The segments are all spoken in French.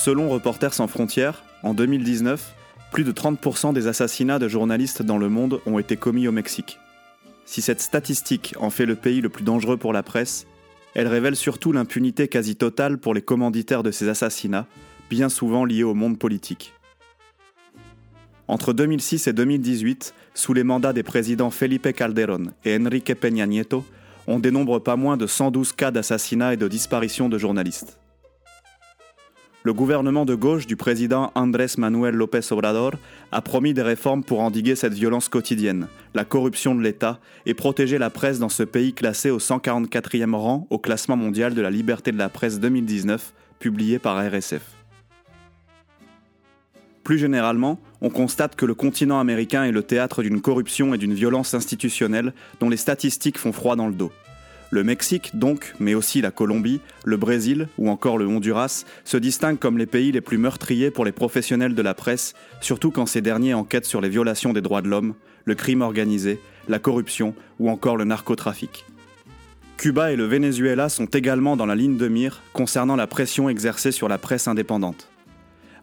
Selon Reporters sans frontières, en 2019, plus de 30% des assassinats de journalistes dans le monde ont été commis au Mexique. Si cette statistique en fait le pays le plus dangereux pour la presse, elle révèle surtout l'impunité quasi totale pour les commanditaires de ces assassinats, bien souvent liés au monde politique. Entre 2006 et 2018, sous les mandats des présidents Felipe Calderón et Enrique Peña Nieto, on dénombre pas moins de 112 cas d'assassinats et de disparition de journalistes le gouvernement de gauche du président Andrés Manuel López Obrador a promis des réformes pour endiguer cette violence quotidienne, la corruption de l'État et protéger la presse dans ce pays classé au 144e rang au classement mondial de la liberté de la presse 2019, publié par RSF. Plus généralement, on constate que le continent américain est le théâtre d'une corruption et d'une violence institutionnelle dont les statistiques font froid dans le dos. Le Mexique, donc, mais aussi la Colombie, le Brésil ou encore le Honduras, se distinguent comme les pays les plus meurtriers pour les professionnels de la presse, surtout quand ces derniers enquêtent sur les violations des droits de l'homme, le crime organisé, la corruption ou encore le narcotrafic. Cuba et le Venezuela sont également dans la ligne de mire concernant la pression exercée sur la presse indépendante.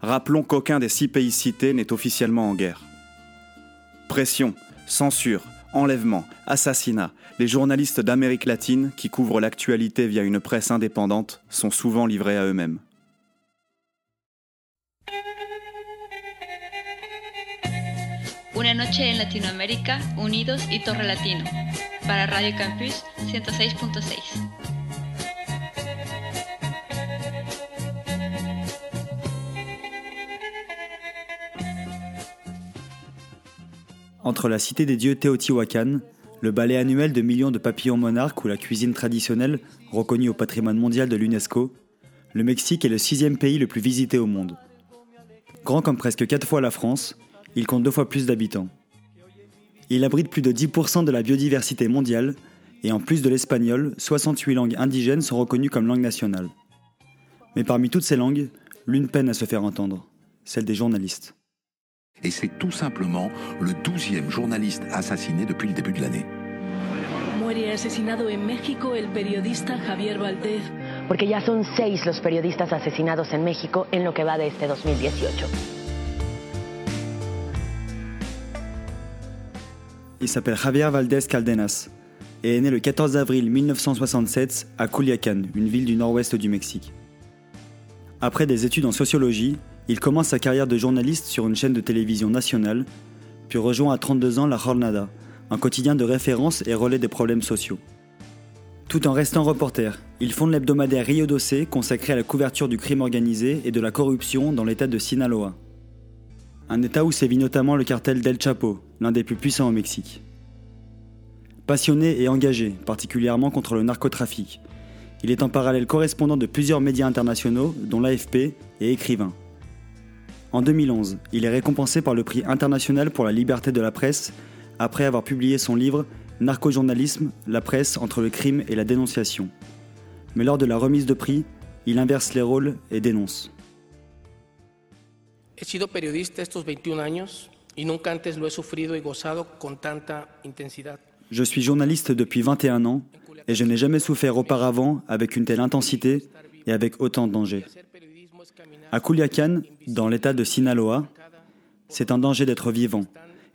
Rappelons qu'aucun des six pays cités n'est officiellement en guerre. Pression, censure, enlèvement, assassinat, les journalistes d'Amérique latine qui couvrent l'actualité via une presse indépendante sont souvent livrés à eux-mêmes. Noche en Latinoamérica, unidos y Torre Latino, para Radio Campus 106.6. Entre la cité des dieux Teotihuacan, le ballet annuel de millions de papillons monarques ou la cuisine traditionnelle reconnue au patrimoine mondial de l'UNESCO, le Mexique est le sixième pays le plus visité au monde. Grand comme presque quatre fois la France, il compte deux fois plus d'habitants. Il abrite plus de 10% de la biodiversité mondiale et en plus de l'espagnol, 68 langues indigènes sont reconnues comme langue nationale. Mais parmi toutes ces langues, l'une peine à se faire entendre, celle des journalistes. Et c'est tout simplement le douzième journaliste assassiné depuis le début de l'année. Muere asesinado en México el periodista Javier Valdez. Porque ya son seis los periodistas asesinados en México en lo que va de este 2018. Il s'appelle Javier Valdez Caldenas et est né le 14 avril 1967 à Culiacán, une ville du nord-ouest du Mexique. Après des études en sociologie, il commence sa carrière de journaliste sur une chaîne de télévision nationale, puis rejoint à 32 ans La Jornada, un quotidien de référence et relais des problèmes sociaux. Tout en restant reporter, il fonde l'hebdomadaire Rio Doce consacré à la couverture du crime organisé et de la corruption dans l'état de Sinaloa. Un état où sévit notamment le cartel del Chapo, l'un des plus puissants au Mexique. Passionné et engagé, particulièrement contre le narcotrafic, il est en parallèle correspondant de plusieurs médias internationaux, dont l'AFP, et écrivain. En 2011, il est récompensé par le prix international pour la liberté de la presse après avoir publié son livre Narcojournalisme, la presse entre le crime et la dénonciation. Mais lors de la remise de prix, il inverse les rôles et dénonce. He sido periodista estos 21 años y nunca antes lo he sufrido y gozado con tanta intensidad. Je suis journaliste depuis 21 ans et je n'ai jamais souffert auparavant avec une telle intensité et avec autant de danger. À Culiacán, dans l'état de Sinaloa, c'est un danger d'être vivant.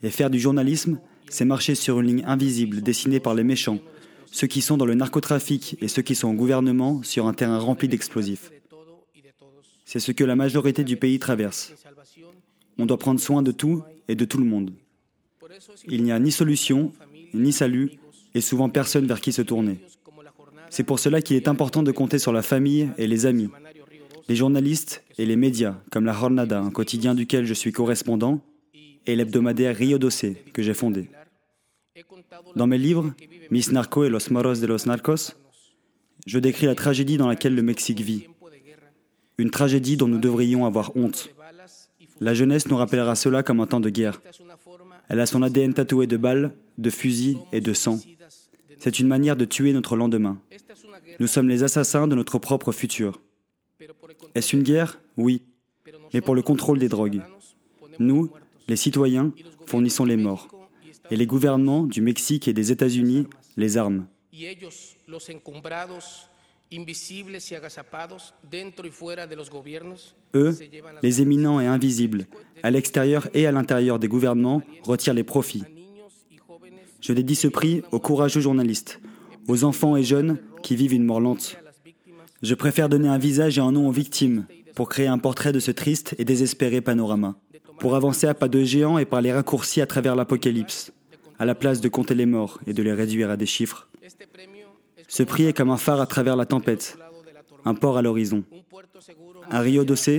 Et faire du journalisme, c'est marcher sur une ligne invisible dessinée par les méchants, ceux qui sont dans le narcotrafic et ceux qui sont au gouvernement sur un terrain rempli d'explosifs. C'est ce que la majorité du pays traverse. On doit prendre soin de tout et de tout le monde. Il n'y a ni solution, ni salut, et souvent personne vers qui se tourner. C'est pour cela qu'il est important de compter sur la famille et les amis, les journalistes et les médias, comme la Jornada, un quotidien duquel je suis correspondant, et l'hebdomadaire Rio Doce, que j'ai fondé. Dans mes livres, Miss Narco et Los Moros de los Narcos, je décris la tragédie dans laquelle le Mexique vit. Une tragédie dont nous devrions avoir honte. La jeunesse nous rappellera cela comme un temps de guerre. Elle a son ADN tatoué de balles, de fusils et de sang. C'est une manière de tuer notre lendemain. Nous sommes les assassins de notre propre futur. Est-ce une guerre? Oui, mais pour le contrôle des drogues. Nous, les citoyens, fournissons les morts. Et les gouvernements du Mexique et des États-Unis les arment. Eux, les éminents et invisibles, à l'extérieur et à l'intérieur des gouvernements, retirent les profits. Je dédie ce prix aux courageux journalistes, aux enfants et jeunes qui vivent une mort lente. Je préfère donner un visage et un nom aux victimes pour créer un portrait de ce triste et désespéré panorama, pour avancer à pas de géant et par les raccourcis à travers l'apocalypse, à la place de compter les morts et de les réduire à des chiffres. Ce prix est comme un phare à travers la tempête, un port à l'horizon. À Rio Doce,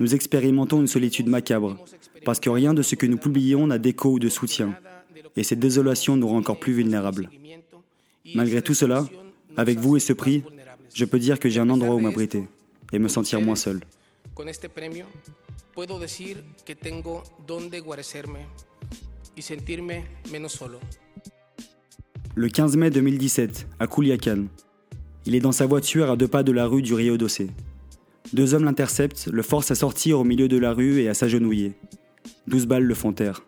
nous expérimentons une solitude macabre, parce que rien de ce que nous publions n'a d'écho ou de soutien, et cette désolation nous rend encore plus vulnérables. Malgré tout cela, avec vous et ce prix, je peux dire que j'ai un endroit où m'abriter et me sentir moins seul. Le 15 mai 2017, à Culiacan, il est dans sa voiture à deux pas de la rue du Rio Doce. Deux hommes l'interceptent, le forcent à sortir au milieu de la rue et à s'agenouiller. Douze balles le font taire.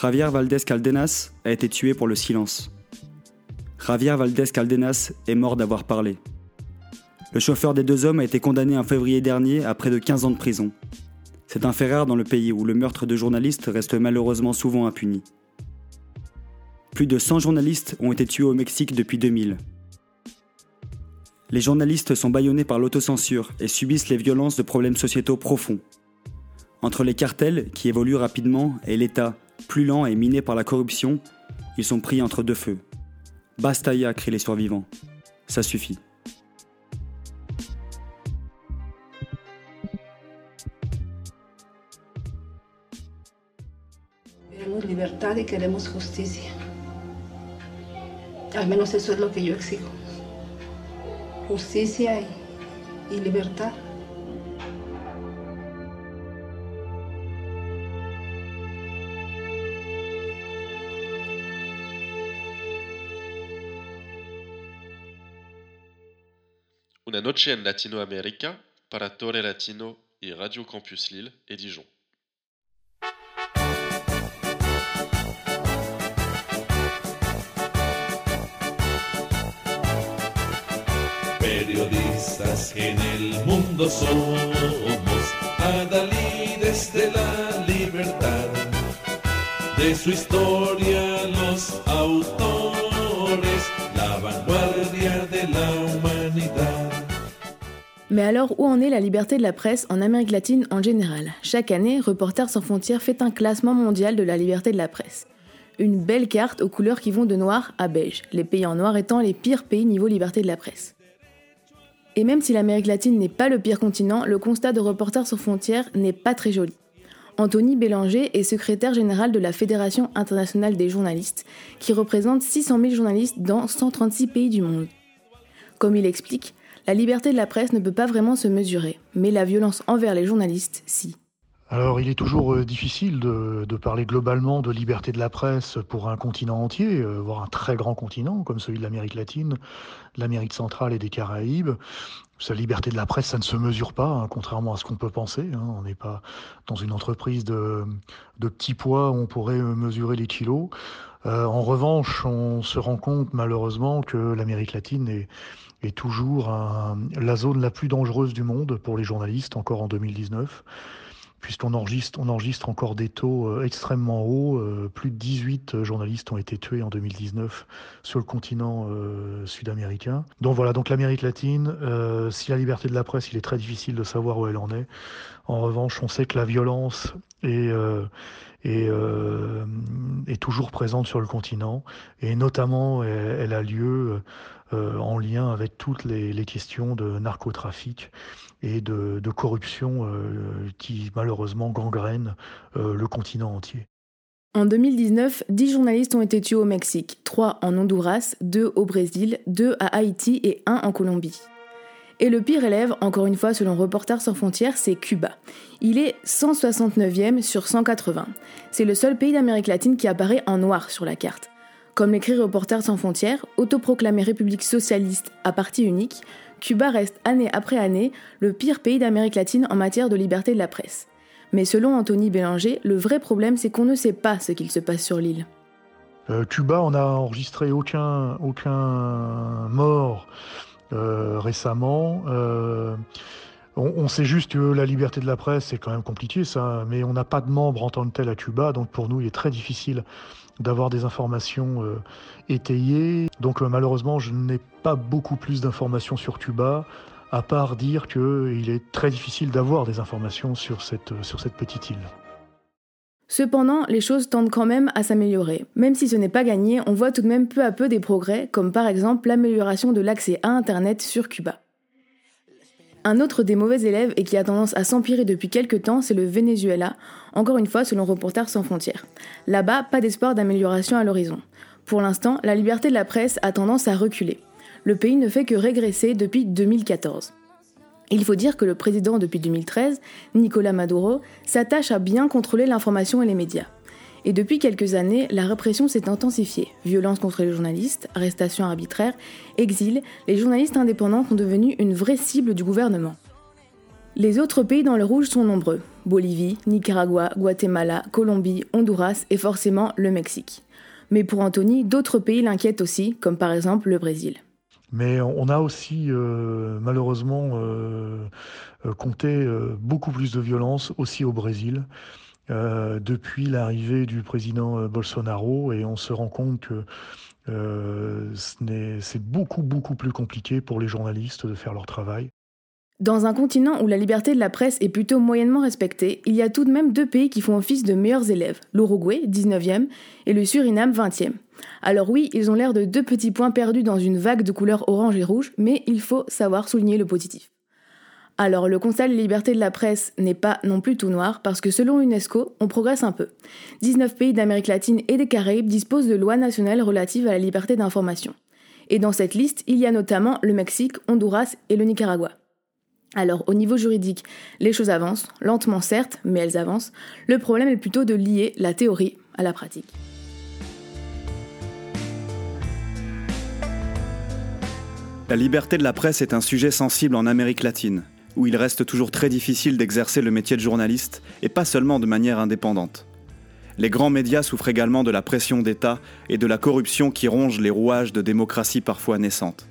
Javier Valdés Caldenas a été tué pour le silence. Javier Valdés Caldenas est mort d'avoir parlé. Le chauffeur des deux hommes a été condamné en février dernier à près de 15 ans de prison. C'est un fait rare dans le pays où le meurtre de journalistes reste malheureusement souvent impuni. Plus de 100 journalistes ont été tués au Mexique depuis 2000. Les journalistes sont bâillonnés par l'autocensure et subissent les violences de problèmes sociétaux profonds. Entre les cartels, qui évoluent rapidement, et l'État, plus lent et miné par la corruption, ils sont pris entre deux feux. Basta ya, crient les survivants. Ça suffit. libertad y queremos justicia. Al menos eso es lo que yo exijo. Justicia y, y libertad. Una noche en Latinoamérica para Torre Latino y Radio Campus Lille et Dijon. periodistas en el mundo somos, adalides de la libertad, de su historia alors, où en est la liberté de la presse en Amérique latine en général? Chaque année, Reporters sans frontières fait un classement mondial de la liberté de la presse. Une belle carte aux couleurs qui vont de noir à beige, les pays en noir étant les pires pays niveau liberté de la presse. Et même si l'Amérique latine n'est pas le pire continent, le constat de Reporters sans frontières n'est pas très joli. Anthony Bélanger est secrétaire général de la Fédération internationale des journalistes, qui représente 600 000 journalistes dans 136 pays du monde. Comme il explique, la liberté de la presse ne peut pas vraiment se mesurer, mais la violence envers les journalistes, si. Alors il est toujours euh, difficile de, parler globalement de liberté de la presse pour un continent entier, euh, voire un très grand continent comme celui de l'Amérique latine, de l'Amérique centrale et des Caraïbes. Sa liberté de la presse, ça ne se mesure pas, hein, contrairement à ce qu'on peut penser. Hein. On n'est pas dans une entreprise de, petits poids où on pourrait mesurer les kilos. Euh, en revanche, on se rend compte malheureusement que l'Amérique latine est, est toujours la zone la plus dangereuse du monde pour les journalistes, encore en 2019 puisqu'on enregistre, encore des taux euh, extrêmement hauts. Euh, plus de 18 euh, journalistes ont été tués en 2019 sur le continent sud-américain. Donc voilà, donc l'Amérique latine, si la liberté de la presse, il est très difficile de savoir où elle en est. En revanche, on sait que la violence est toujours présente sur le continent, et notamment elle, a lieu en lien avec toutes les, questions de narcotrafic et de, corruption euh, qui malheureusement gangrène euh, le continent entier. En 2019, 10 journalistes ont été tués au Mexique, 3 en Honduras, 2 au Brésil, 2 à Haïti et 1 en Colombie. Et le pire élève, encore une fois selon Reporters sans frontières, c'est Cuba. Il est 169e sur 180. C'est le seul pays d'Amérique latine qui apparaît en noir sur la carte. Comme l'écrit Reporters sans frontières, autoproclamée république socialiste à parti unique, Cuba reste année après année le pire pays d'Amérique latine en matière de liberté de la presse. Mais selon Anthony Bélanger, le vrai problème c'est qu'on ne sait pas ce qu'il se passe sur l'île. Euh, Cuba, on n'a enregistré aucun, mort euh, récemment. Euh, on, sait juste que la liberté de la presse, c'est quand même compliqué, ça, mais on n'a pas de membres en tant que tel à Cuba, donc pour nous, il est très difficile d'avoir des informations euh, étayées. Donc malheureusement, je n'ai pas beaucoup plus d'informations sur Cuba, à part dire qu'il est très difficile d'avoir des informations sur cette, sur cette petite île. Cependant, les choses tendent quand même à s'améliorer. Même si ce n'est pas gagné, on voit tout de même peu à peu des progrès, comme par exemple l'amélioration de l'accès à Internet sur Cuba. Un autre des mauvais élèves et qui a tendance à s'empirer depuis quelques temps, c'est le Venezuela, encore une fois selon Reporters sans frontières. Là-bas, pas d'espoir d'amélioration à l'horizon. Pour l'instant, la liberté de la presse a tendance à reculer. Le pays ne fait que régresser depuis 2014. Il faut dire que le président depuis 2013, Nicolas Maduro, s'attache à bien contrôler l'information et les médias. Et depuis quelques années, la répression s'est intensifiée. Violence contre les journalistes, arrestations arbitraires, exil, les journalistes indépendants sont devenus une vraie cible du gouvernement. Les autres pays dans le rouge sont nombreux. Bolivie, Nicaragua, Guatemala, Colombie, Honduras et forcément le Mexique. Mais pour Anthony, d'autres pays l'inquiètent aussi, comme par exemple le Brésil. Mais on a aussi euh, malheureusement euh, euh, compté beaucoup plus de violence aussi au Brésil depuis l'arrivée du président Bolsonaro et on se rend compte que c'est beaucoup beaucoup plus compliqué pour les journalistes de faire leur travail. Dans un continent où la liberté de la presse est plutôt moyennement respectée, il y a tout de même deux pays qui font office de meilleurs élèves, l'Uruguay, 19e, et le Suriname, 20e. Alors oui, ils ont l'air de deux petits points perdus dans une vague de couleurs orange et rouge, mais il faut savoir souligner le positif. Alors le constat de la liberté de la presse n'est pas non plus tout noir, parce que selon l'UNESCO, on progresse un peu. 19 pays d'Amérique latine et des Caraïbes disposent de lois nationales relatives à la liberté d'information. Et dans cette liste, il y a notamment le Mexique, Honduras et le Nicaragua. Alors au niveau juridique, les choses avancent, lentement certes, mais elles avancent. Le problème est plutôt de lier la théorie à la pratique. La liberté de la presse est un sujet sensible en Amérique latine, où il reste toujours très difficile d'exercer le métier de journaliste, et pas seulement de manière indépendante. Les grands médias souffrent également de la pression d'État et de la corruption qui ronge les rouages de démocratie parfois naissantes.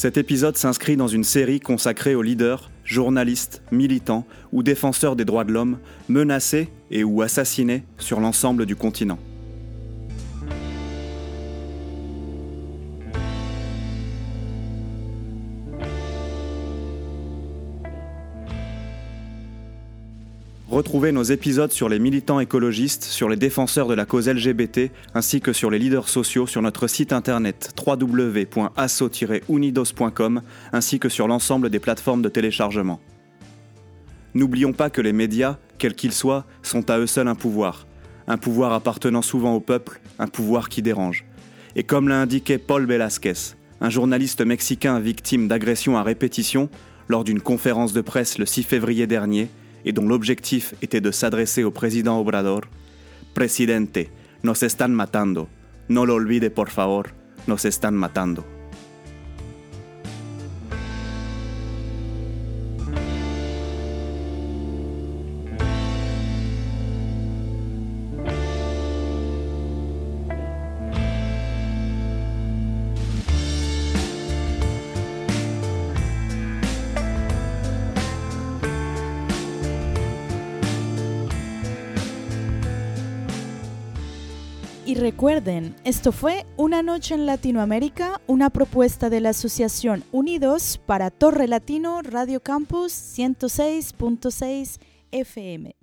Cet épisode s'inscrit dans une série consacrée aux leaders, journalistes, militants ou défenseurs des droits de l'homme menacés et ou assassinés sur l'ensemble du continent. Retrouvez nos épisodes sur les militants écologistes, sur les défenseurs de la cause LGBT, ainsi que sur les leaders sociaux sur notre site internet www.asso-unidos.com, ainsi que sur l'ensemble des plateformes de téléchargement. N'oublions pas que les médias, quels qu'ils soient, sont à eux seuls un pouvoir. Un pouvoir appartenant souvent au peuple, un pouvoir qui dérange. Et comme l'a indiqué Paul Velasquez, un journaliste mexicain victime d'agressions à répétition, lors d'une conférence de presse le 6 février dernier, et dont l'objectif était de s'adresser au président Obrador, Presidente, nos están matando. No lo olvide por favor, nos están matando. Recuerden, esto fue Una Noche en Latinoamérica, una propuesta de la Asociación Unidos para Torre Latino Radio Campus 106.6 FM.